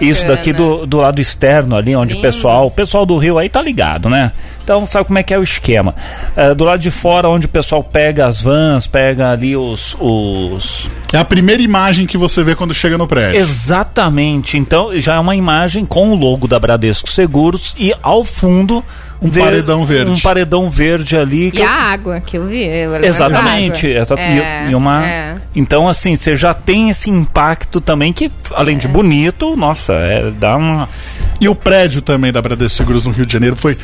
isso daqui do, do lado externo ali, onde o pessoal, o pessoal do Rio aí tá ligado, né? Então sabe como é que é o esquema. É, do lado de fora, onde o pessoal pega as vans, pega ali os- os É a primeira imagem que você vê quando chega no prédio. Exatamente. Então já é uma imagem com o logo da Bradesco Seguros e ao fundo Um paredão verde. Um paredão verde ali. que E eu- a água que eu vi. eu Exatamente. exa- É, e, e uma... é. Então, assim, você já tem esse impacto também que, além É. de bonito, nossa, é, dá uma. E o prédio também da Bradesco Seguros no Rio de Janeiro foi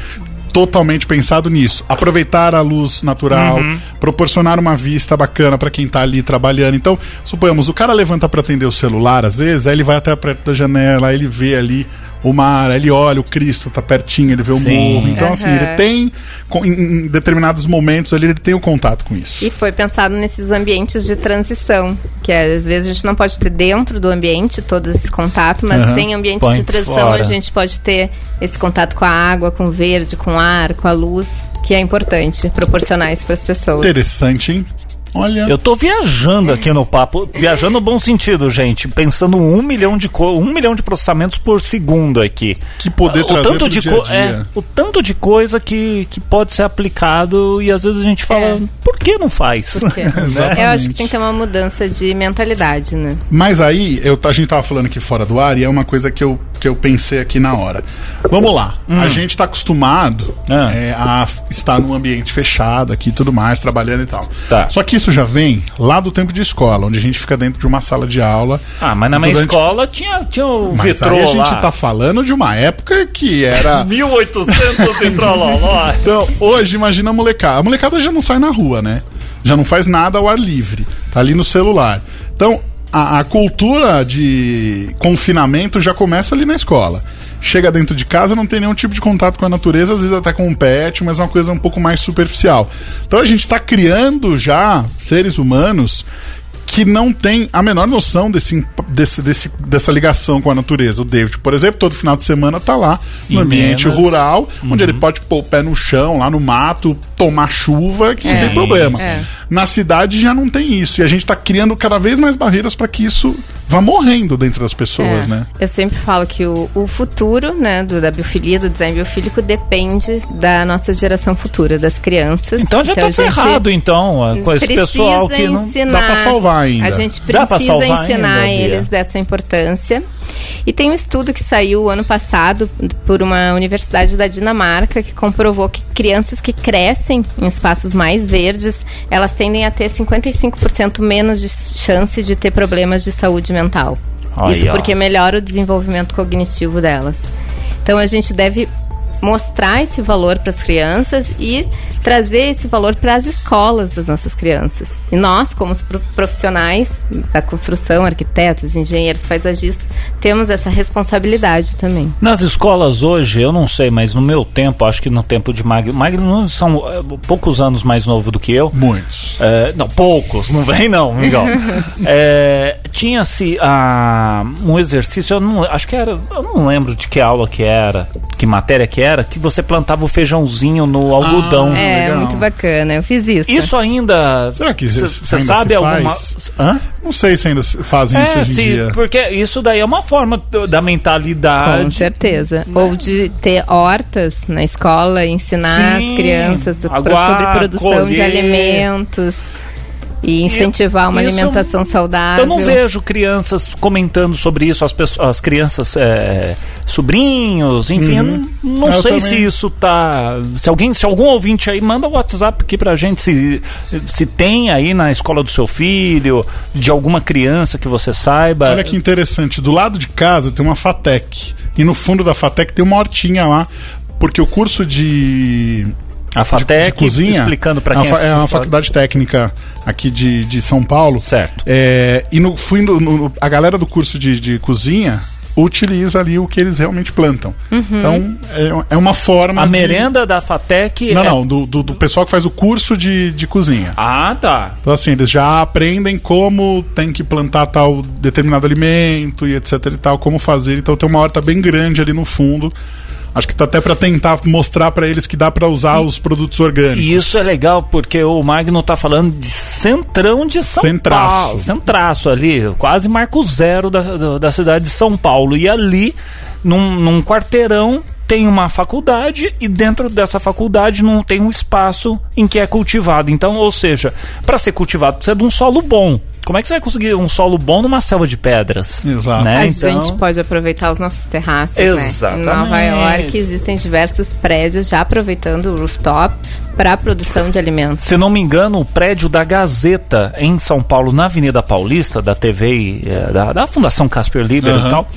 totalmente pensado nisso. Aproveitar a luz natural, Uhum. proporcionar uma vista bacana para quem tá ali trabalhando. Então, suponhamos, o cara levanta para atender o celular, às vezes, aí ele vai até perto da janela, aí ele vê ali o mar, ele olha o Cristo, tá pertinho, ele vê o Sim. morro. Então, assim, Aham. ele tem, com- em, determinados momentos ali, ele tem o contato com isso. E foi pensado nesses ambientes de transição, que é, às vezes a gente não pode ter dentro do ambiente todo esse contato, mas Aham. tem ambientes Põe de transição fora. onde a gente pode ter esse contato com a água, com o verde, com o ar, com a luz, que é importante proporcionar isso para as pessoas. Interessante, hein? Olha. Eu tô viajando aqui no papo, viajando no bom sentido, gente. Pensando um milhão de co um milhão de processamentos por segundo aqui. Que poder o trazer tanto de dia co- dia. é, o tanto de coisa que, que pode ser aplicado e às vezes a gente fala, É. por que não faz? Porque Exatamente. eu acho que tem que ter uma mudança de mentalidade, né? Mas aí, eu, a gente tava falando aqui fora do ar e é uma coisa que eu, que eu pensei aqui na hora. Vamos lá. A gente tá acostumado Ah. é, a estar num ambiente fechado aqui e tudo mais, trabalhando e tal. Tá. Só que isso já vem lá do tempo de escola, onde a gente fica dentro de uma sala de aula. Ah, mas na minha durante- escola tinha, tinha o Mas vitrô aí a gente lá. tá falando de uma época que era. 1800 e trololó. Então, hoje, imagina a molecada. A molecada já não sai na rua, né? Já não faz nada ao ar livre. Tá ali no celular. Então, a, a cultura de confinamento já começa ali na escola. Chega dentro de casa, não tem nenhum tipo de contato com a natureza, às vezes até com um pet, mas é uma coisa um pouco mais superficial. Então a gente tá criando já seres humanos que não tem a menor noção desse, desse, desse- dessa ligação com a natureza. O David, por exemplo, todo final de semana tá lá no Em ambiente Minas. rural, onde ele pode pôr o pé no chão, lá no mato, tomar chuva, que não É. tem problema. É. Na cidade já não tem isso. E a gente tá criando cada vez mais barreiras para que isso vá morrendo dentro das pessoas, É. né? Eu sempre falo que o, o futuro, né, do, da biofilia, do design biofílico, depende da nossa geração futura, das crianças. Então já tá a gente ferrado, então, com esse pessoal que não. ensinar, Dá pra salvar ainda. A gente precisa salvar ensinar ainda, eles dessa importância. E tem um estudo que saiu ano passado por uma universidade da Dinamarca que comprovou que crianças que crescem em espaços mais verdes, elas tendem a ter 55% menos de chance de ter problemas de saúde mental. Isso porque melhora o desenvolvimento cognitivo delas. Então a gente deve mostrar esse valor para as crianças e trazer esse valor para as escolas das nossas crianças. E nós, como profissionais da construção, arquitetos, engenheiros, paisagistas, temos essa responsabilidade também. Nas escolas hoje, eu não sei, mas no meu tempo, acho que no tempo de Magno. Magno são é, poucos anos mais novo do que eu. Muitos. É, não, poucos, não vem não, Miguel. É, Tinha-se ah, um exercício, eu não, acho que era, eu não lembro de que aula que era, que matéria que era, que você plantava o feijãozinho no algodão. Ah, é, legal. muito bacana. Eu fiz isso. Isso ainda. Será que isso- isso Você sabe se alguma. Hã? Não sei se ainda se fazem isso É, hoje em sim, dia. porque isso daí é uma forma da mentalidade. Com certeza. Ou de ter hortas na escola, ensinar Sim, as crianças aguar, sobre produção de colher. alimentos e incentivar uma Isso- alimentação saudável. Eu não vejo crianças comentando sobre isso, as, pessoas, as crianças, é, sobrinhos, enfim, eu não, não Eu sei também. se isso tá. Se alguém, se algum ouvinte aí, manda o WhatsApp aqui pra gente se, se tem aí na escola do seu filho, de alguma criança que você saiba. Olha que interessante. Do lado de casa tem uma FATEC. E no fundo da FATEC tem uma hortinha lá. Porque o curso de. a de, Fatec de cozinha explicando pra é uma quem fa- é uma fora. faculdade técnica aqui de, de São Paulo. Certo. É, e no, fui no- no- a galera do curso de, de cozinha utiliza ali o que eles realmente plantam. Então, é, é uma forma. A de- merenda da Fatec. Não, é- não, do, do, do pessoal que faz o curso de, de cozinha. Ah, tá. Então, assim, eles já aprendem como tem que plantar tal determinado alimento e etc e tal, como fazer. Então, tem uma horta bem grande ali no fundo. Acho que tá até para tentar mostrar para eles que dá para usar os produtos orgânicos. E isso é legal porque o Magno tá falando de centrão de São Centraço. Paulo. Centraço ali, quase marco zero da, da, da cidade de São Paulo. E ali, num, num quarteirão, tem uma faculdade e dentro dessa faculdade não tem um espaço em que é cultivado. Então, ou seja, para ser cultivado precisa de um solo bom. Como é que você vai conseguir um solo bom numa selva de pedras? Exato. Né? A Então- gente pode aproveitar os nossos terraços, Exatamente. né? Em Nova York existem diversos prédios já aproveitando o rooftop para produção de alimentos. Se não me engano, o prédio da Gazeta em São Paulo, na Avenida Paulista, da TV, e, eh, da, da Fundação Casper Liber Aham. e tal,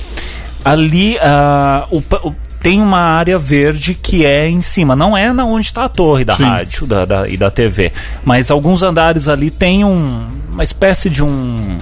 ali ah, o o- tem uma área verde que é em cima. Não é na onde está a torre da Sim. rádio da, da- e da TV. Mas alguns andares ali tem um, uma espécie de um.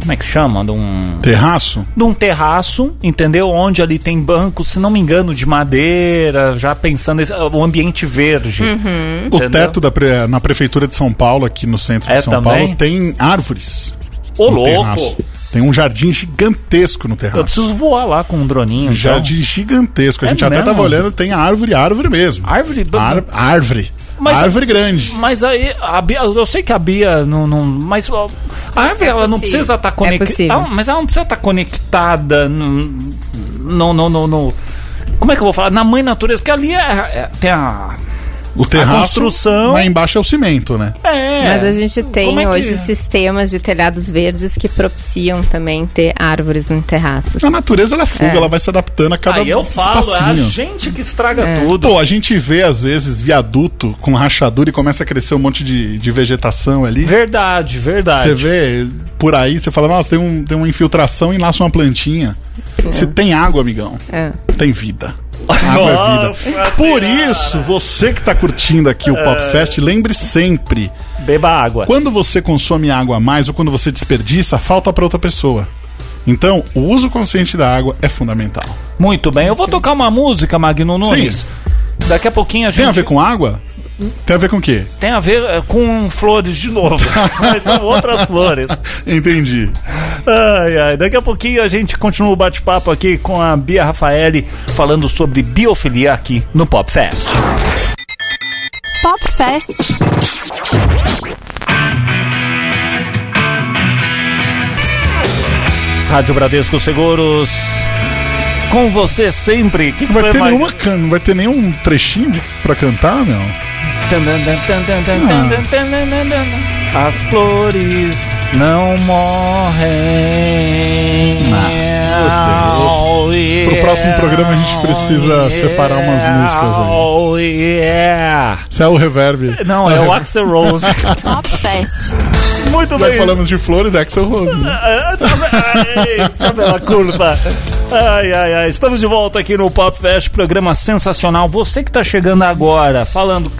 Como é que chama? De um Terraço? de um terraço, entendeu? Onde ali tem bancos, se não me engano, de madeira, já pensando esse- o ambiente verde. O entendeu? teto da pre- na prefeitura de São Paulo, aqui no centro É de São também? Paulo, tem árvores. Ô, no louco! terraço. Tem um jardim gigantesco no Eu terraço. preciso voar lá com um droninho. Um então. jardim gigantesco. A É gente até mesmo? tava olhando, tem árvore, árvore mesmo. Árvore? Ar- árvore. Mas- árvore grande. Mas aí, a Bia, eu sei que a Bia não. não mas a árvore ela não precisa estar É conectada. possível. mas ela não precisa estar conectada no. no, no, no- no- como é que eu vou falar? Na mãe natureza. Porque ali é, é- tem a. O terraço. construção- Lá embaixo é o cimento, né? É. Mas a gente tem é que- hoje sistemas de telhados verdes que propiciam também ter árvores em terraços. A natureza ela é fuga, É. ela vai se adaptando a cada Aí eu falo, é a gente que estraga É. tudo. Pô, a gente vê às vezes viaduto com rachadura e começa a crescer um monte de, de vegetação ali. Verdade, verdade. Você vê por aí, você fala, nossa, tem, um, tem uma infiltração e nasce uma plantinha. Se tem água, amigão, É. tem vida. Água é vida. Por isso, você que tá curtindo aqui o Pop Fest, lembre sempre, Beba água. quando você consome água a mais ou quando você desperdiça, falta para outra pessoa. Então, o uso consciente da água é fundamental. Muito bem. Eu vou tocar uma música, Magno Nunes. Daqui a pouquinho a gente. Tem a ver com água? Tem a ver com o quê? Tem a ver é, com flores de novo. Mas são outras flores. Entendi. Ai, ai. Daqui a pouquinho a gente continua o bate-papo aqui com a Bia Rafaeli falando sobre biofilia aqui no Pop Fest. Pop Fest. Rádio Bradesco Seguros. Com você sempre. Que Não vai ter mais- nenhuma can... não vai ter nenhum trechinho de... pra cantar, meu? As flores não morrem. gostei. Pro próximo programa a gente precisa separar umas músicas aí. Oh, yeah. Isso é o reverb. Não, é o Axel Rose. Top Fest. Muito Nós bem. falamos de flores, Axel Rose. né? Ah, tá bem. Eita, bela curva. Ai, ai, ai. Estamos de volta aqui no Pop Fest, programa sensacional. Você que tá chegando agora, falando.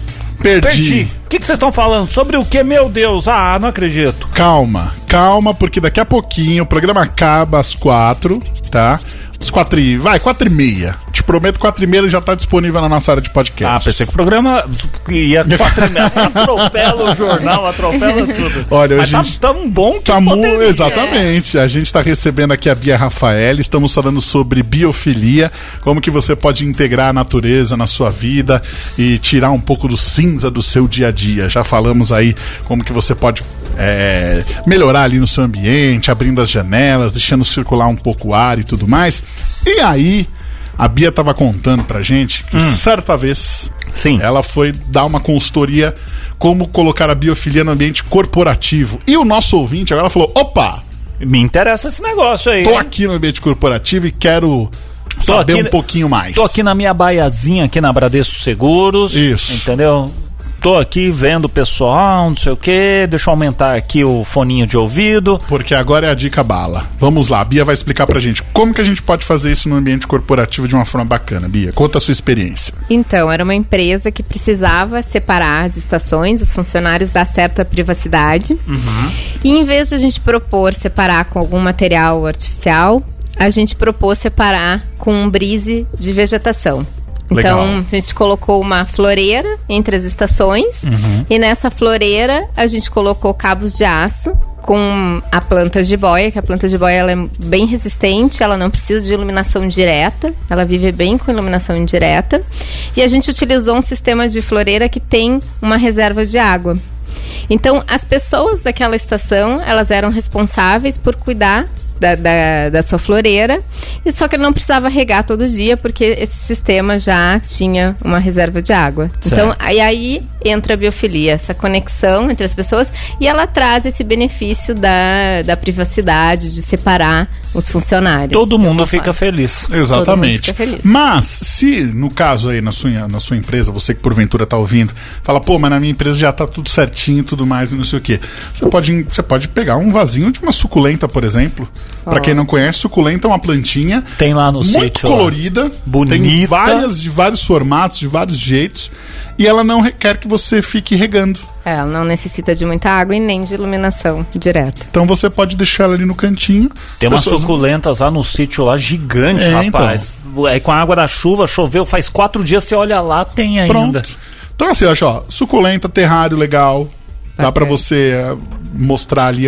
Perdi. Perdi. O que que vocês estão falando? Sobre o que, meu Deus? Ah, não acredito. Calma, calma, porque daqui a pouquinho o programa acaba às quatro, tá? Às quatro e... Vai, quatro e meia. Te prometo, quatro e meia já tá disponível na nossa área de podcast. Ah, pensei que o programa ia quatro e meia. Atropela o jornal, atropela tudo. Olha, Mas hoje- tá tão bom que Tá poderia. exatamente. A gente está recebendo aqui a Bia Rafael, estamos falando sobre biofilia, como que você pode integrar a natureza na sua vida e tirar um pouco do cinza do seu dia a dia. Já falamos aí como que você pode é, melhorar ali no seu ambiente, abrindo as janelas, deixando circular um pouco o ar e tudo mais. E aí, a Bia estava contando pra gente que certa vez Sim. ela foi dar uma consultoria como colocar a biofilia no ambiente corporativo. E o nosso ouvinte agora falou: opa, Me interessa esse negócio aí. tô hein? aqui no ambiente corporativo e quero Tô saber aqui- um pouquinho mais. Tô aqui na minha baiazinha aqui na Bradesco Seguros. Isso. Entendeu? Tô aqui vendo o pessoal, não sei o que. Deixa eu aumentar aqui o foninho de ouvido. Porque agora é a dica bala. Vamos lá, a Bia vai explicar pra gente como que a gente pode fazer isso no ambiente corporativo de uma forma bacana. Bia, conta a sua experiência. Então, era uma empresa que precisava separar as estações, os funcionários dar certa privacidade. E em vez de a gente propor separar com algum material artificial, a gente propôs separar com um brise de vegetação. Legal. Então, a gente colocou uma floreira entre as estações e nessa floreira a gente colocou cabos de aço com a planta de boia, que a planta de boia ela é bem resistente, ela não precisa de iluminação direta, ela vive bem com iluminação indireta. E a gente utilizou um sistema de floreira que tem uma reserva de água. Então, as pessoas daquela estação, elas eram responsáveis por cuidar da, da, da sua floreira, e só que não precisava regar todo dia, porque esse sistema já tinha uma reserva de água. Então, aí, aí entra a biofilia, essa conexão entre as pessoas, e ela traz esse benefício da, da privacidade, de separar os funcionários. Todo mundo fica feliz. Exatamente. fica feliz. Mas, se no caso aí na sua, na sua empresa, você que porventura tá ouvindo, fala, pô, mas na minha empresa já tá tudo certinho e tudo mais e não sei o quê. Você pode, você pode pegar um vasinho de uma suculenta, por exemplo. Pra quem não conhece, suculenta é uma plantinha Tem lá no muito sítio. lá. colorida, tem Bonita. várias de vários formatos, de vários jeitos, e ela não requer que você fique regando. É, Ela não necessita de muita água e nem de iluminação direta. Então você pode deixar ela ali no cantinho. Tem umas Pessoas- suculentas lá no sítio lá gigante, É, rapaz. Aí com a água da chuva, choveu, faz quatro dias, você olha lá, tem ainda. Pronto. Então assim, acho, ó, suculenta, terrário legal. Dá pra Bacana. você eh, mostrar ali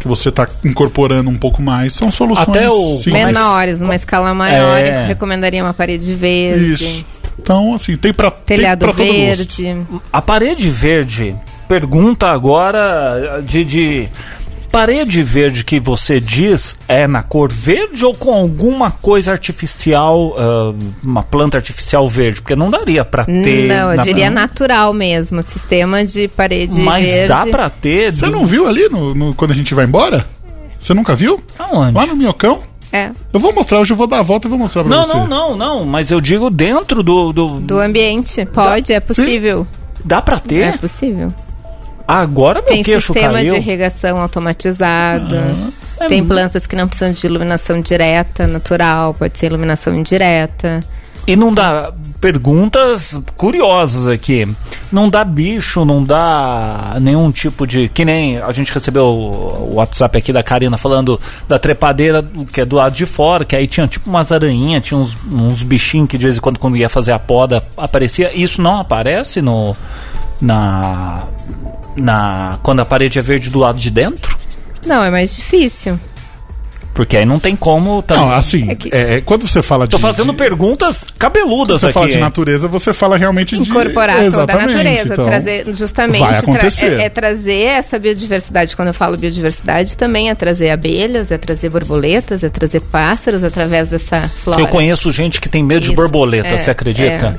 que você tá incorporando um pouco mais. São soluções Até o- simples. Menores, numa escala maior, É. recomendaria uma parede verde, Isso. Então, assim, tem pra, tem telhado pra verde. A parede verde, pergunta agora de, de. Parede verde que você diz é na cor verde ou com alguma coisa artificial, ah, uma planta artificial verde? Porque não daria pra ter. Não, eu na- diria natural mesmo. Sistema de parede Mas verde. dá pra ter. Você não viu ali no, no- quando a gente vai embora? Você nunca viu? Aonde? Lá no Minhocão? É. Eu vou mostrar, hoje eu vou dar a volta e vou mostrar pra Não, você. não, não, não. Mas eu digo dentro do. do- Do ambiente. Pode, é possível. Dá pra ter? É possível. Agora meu Tem queixo sistema caiu. de irrigação automatizada. Tem plantas que não precisam de iluminação direta, natural, pode ser iluminação indireta. E não dá. Perguntas curiosas aqui. Não dá bicho, não dá nenhum tipo de. Que nem a gente recebeu o WhatsApp aqui da Karina falando da trepadeira que é do lado de fora, que aí tinha tipo umas aranhinhas, tinha uns, uns bichinhos que de vez em quando, quando ia fazer a poda, aparecia. Isso não aparece no. Na. Na. Quando a parede é verde do lado de dentro? Não, é mais difícil. Porque aí não tem como também. Não, assim, é, quando você fala de. Tô fazendo de, perguntas cabeludas Você aqui. fala de natureza, você fala realmente de. Incorporar toda a Exatamente, natureza, então, trazer justamente vai tra- acontecer. é, é trazer essa biodiversidade. Quando eu falo biodiversidade, também é trazer abelhas, é trazer borboletas, é trazer pássaros através dessa flora. Eu conheço gente que tem medo de Isso, borboleta, é, você acredita?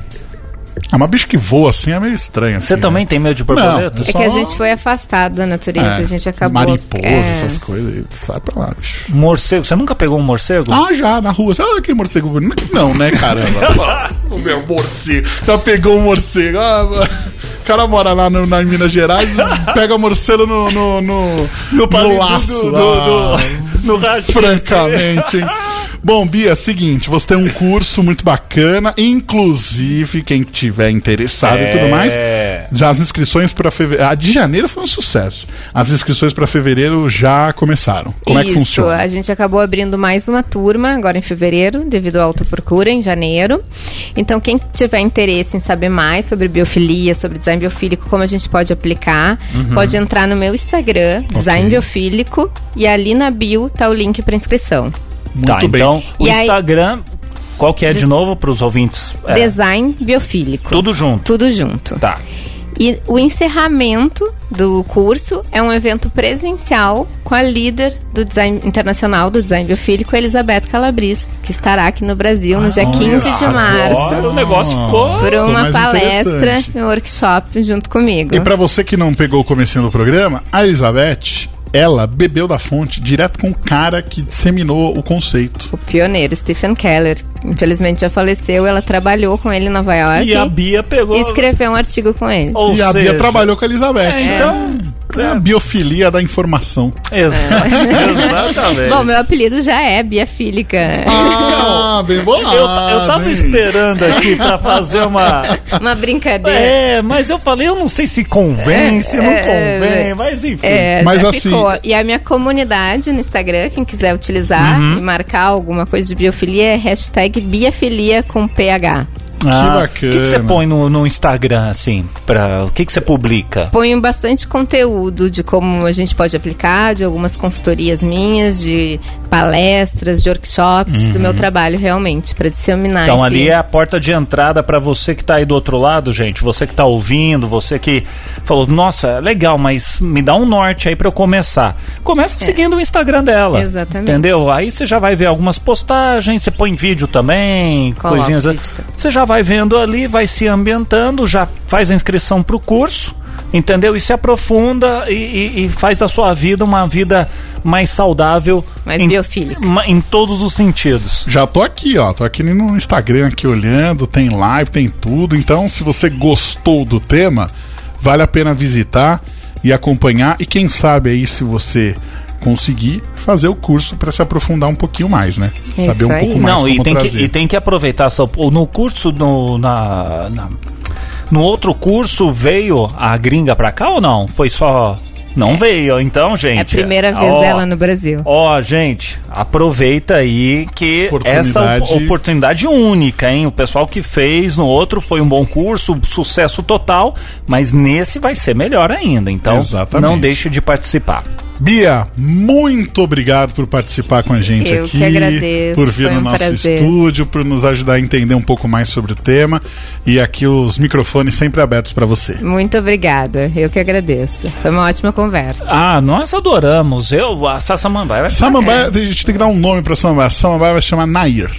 Ah, uma bicho que voa assim é meio estranho. Você assim, também né? tem medo de borboleta? É Só- que a gente foi afastado da natureza, É, a gente acabou. Mariposa, é, essas coisas. Sai pra lá, bicho. Morcego, você nunca pegou um morcego? Ah, já, na rua. Ah, que morcego bonito. Não, né, caramba? o meu morcego. Já pegou um morcego. Ah, o cara mora lá no, na, em Minas Gerais, pega morcego no, no, no, no, palito laço. do- ah, do- do- no ratinho. Francamente, hein? Bom, Bia, seguinte, você tem um curso muito bacana, inclusive quem tiver interessado e tudo É. mais, já as inscrições para fevereiro, a de janeiro foi um sucesso. As inscrições para fevereiro já começaram. Como é que Isso, funciona? a gente acabou abrindo mais uma turma agora em fevereiro, devido à alta procura em janeiro. Então, quem tiver interesse em saber mais sobre biofilia, sobre design biofílico, como a gente pode aplicar, Uhum. pode entrar no meu Instagram, Design Biofílico, e ali na bio tá o link para inscrição. Muito tá, bem. então o E aí- Instagram, qual que é de novo para os ouvintes? É, Design Biofílico. tudo junto. Tudo junto. Tá. E o encerramento do curso é um evento presencial com a líder do design internacional do design biofílico, Elizabeth Calabris, que estará aqui no Brasil no dia 15 de março. Agora o negócio ficou. Por uma palestra e um workshop junto comigo. E pra você que não pegou o comecinho do programa, a Elizabeth, ela bebeu da fonte direto com o cara que disseminou o conceito. O pioneiro, Stephen Keller, infelizmente já faleceu, ela trabalhou com ele em Nova York E a Bia pegou. e escreveu um artigo com ele. Ou e a Bia seja, trabalhou com a Elizabeth. É, então. É a biofilia da informação. Exa- Exatamente. Bom, meu apelido já é biafílica. Ah, bem bolado. eu, eu tava hein? esperando aqui pra fazer uma. Uma brincadeira. É, mas eu falei, eu não sei se convém, se não É, convém, é, mas enfim. É, Mas assim- ficou. E a minha comunidade no Instagram, quem quiser utilizar Uhum. e marcar alguma coisa de biofilia, é hashtag biafilia com PH. Ah, bacana. O que que você põe no, no Instagram, assim? Pra, o que que você publica? Ponho bastante conteúdo de como a gente pode aplicar, de algumas consultorias minhas, de palestras, de workshops, do meu trabalho realmente, para disseminar Então esse- ali é a porta de entrada pra você que tá aí do outro lado, gente. Você que tá ouvindo, você que falou, nossa, legal, mas me dá um norte aí pra eu começar. Começa seguindo o Instagram dela. Exatamente. Entendeu? Aí você já vai ver algumas postagens, você põe vídeo também, Coloco coisinhas. vídeo também. Você já vai vendo ali, vai se ambientando, já faz a inscrição pro curso. Entendeu? E se aprofunda e, e- e faz da sua vida uma vida mais saudável. Mais em, biofílica. Em todos os sentidos. Já tô aqui, ó. Tô aqui no Instagram aqui olhando, tem live, tem tudo. Então, se você gostou do tema, vale a pena visitar e acompanhar. E quem sabe aí, se você conseguir, fazer o curso para se aprofundar um pouquinho mais, né? Isso Saber um aí. pouco mais Não, e tem, que, trazer. e tem que aproveitar. Só, no curso, no, na, na- no outro curso, veio a gringa pra cá ou não? Foi só. Não veio, então, gente. É a primeira vez ó, dela no Brasil. Ó, gente, aproveita aí que essa Oportunidade. op- oportunidade única, hein? O pessoal que fez no outro foi um bom curso, sucesso total, mas nesse vai ser melhor ainda. Então, Exatamente. não deixe de participar. Bia, muito obrigado por participar com a gente Eu aqui. que agradeço, Por vir foi no um nosso prazer. estúdio, por nos ajudar a entender um pouco mais sobre o tema. E aqui os microfones sempre abertos para você. Muito obrigada. Eu que agradeço. Foi uma ótima conversa. Ah, nós adoramos. Eu, a Sassamambaia vai Samambaia, a gente tem que dar um nome pra Samambaia. Samambaia vai se chamar Nair.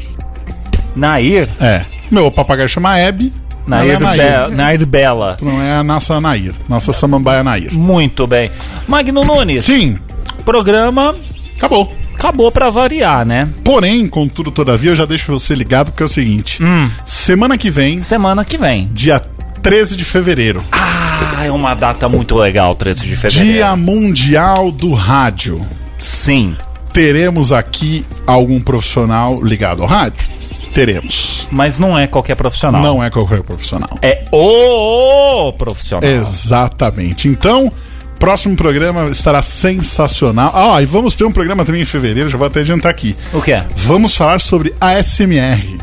Nair. É. Meu papagaio chama Hebe. Nair, ela é Be Nair Bela. Não é a nossa Nair. Nossa Samambaia Nair. Muito bem. Magno Nunes, Sim, programa acabou. acabou pra variar, né? Porém, contudo, todavia, eu já deixo você ligado porque é o seguinte: Hum. semana que vem, Semana que vem. dia 13 de fevereiro, Ah, é uma data muito legal, 13 de fevereiro. Dia Mundial do Rádio. Sim. Teremos aqui algum profissional ligado ao rádio? Teremos. Mas não é qualquer profissional. Não é qualquer profissional. É o, profissional. Exatamente. Então, próximo programa estará sensacional. Ah, e vamos ter um programa também em fevereiro, já vou até adiantar aqui. O que é? Vamos falar sobre ASMR.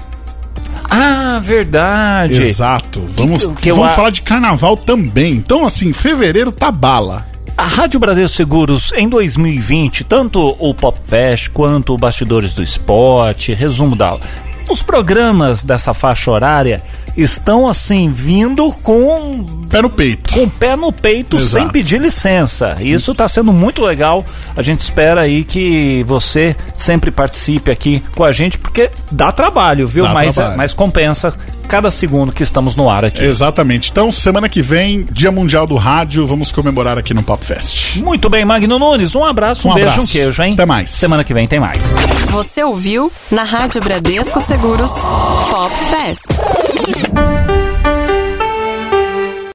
Ah, verdade. Exato. Vamos, que eu vamos falar de carnaval também. Então, assim, fevereiro tá bala. A Rádio Bradesco Seguros em 2020, tanto o Pop Fest quanto o Bastidores do Esporte, resumo da os programas dessa faixa horária estão assim vindo com pé no peito. Com pé no peito Exato. sem pedir licença. Isso está sendo muito legal. A gente espera aí que você sempre participe aqui com a gente porque dá trabalho, viu? Dá mas, trabalho. mas compensa cada segundo que estamos no ar aqui. Exatamente. Então, semana que vem, Dia Mundial do Rádio, vamos comemorar aqui no Pop Fest. Muito bem, Magno Nunes. Um abraço, um, Um beijo, abraço. um queijo, hein? Até mais. Semana que vem tem mais. Você ouviu na Rádio Bradesco Seguros Pop Fest.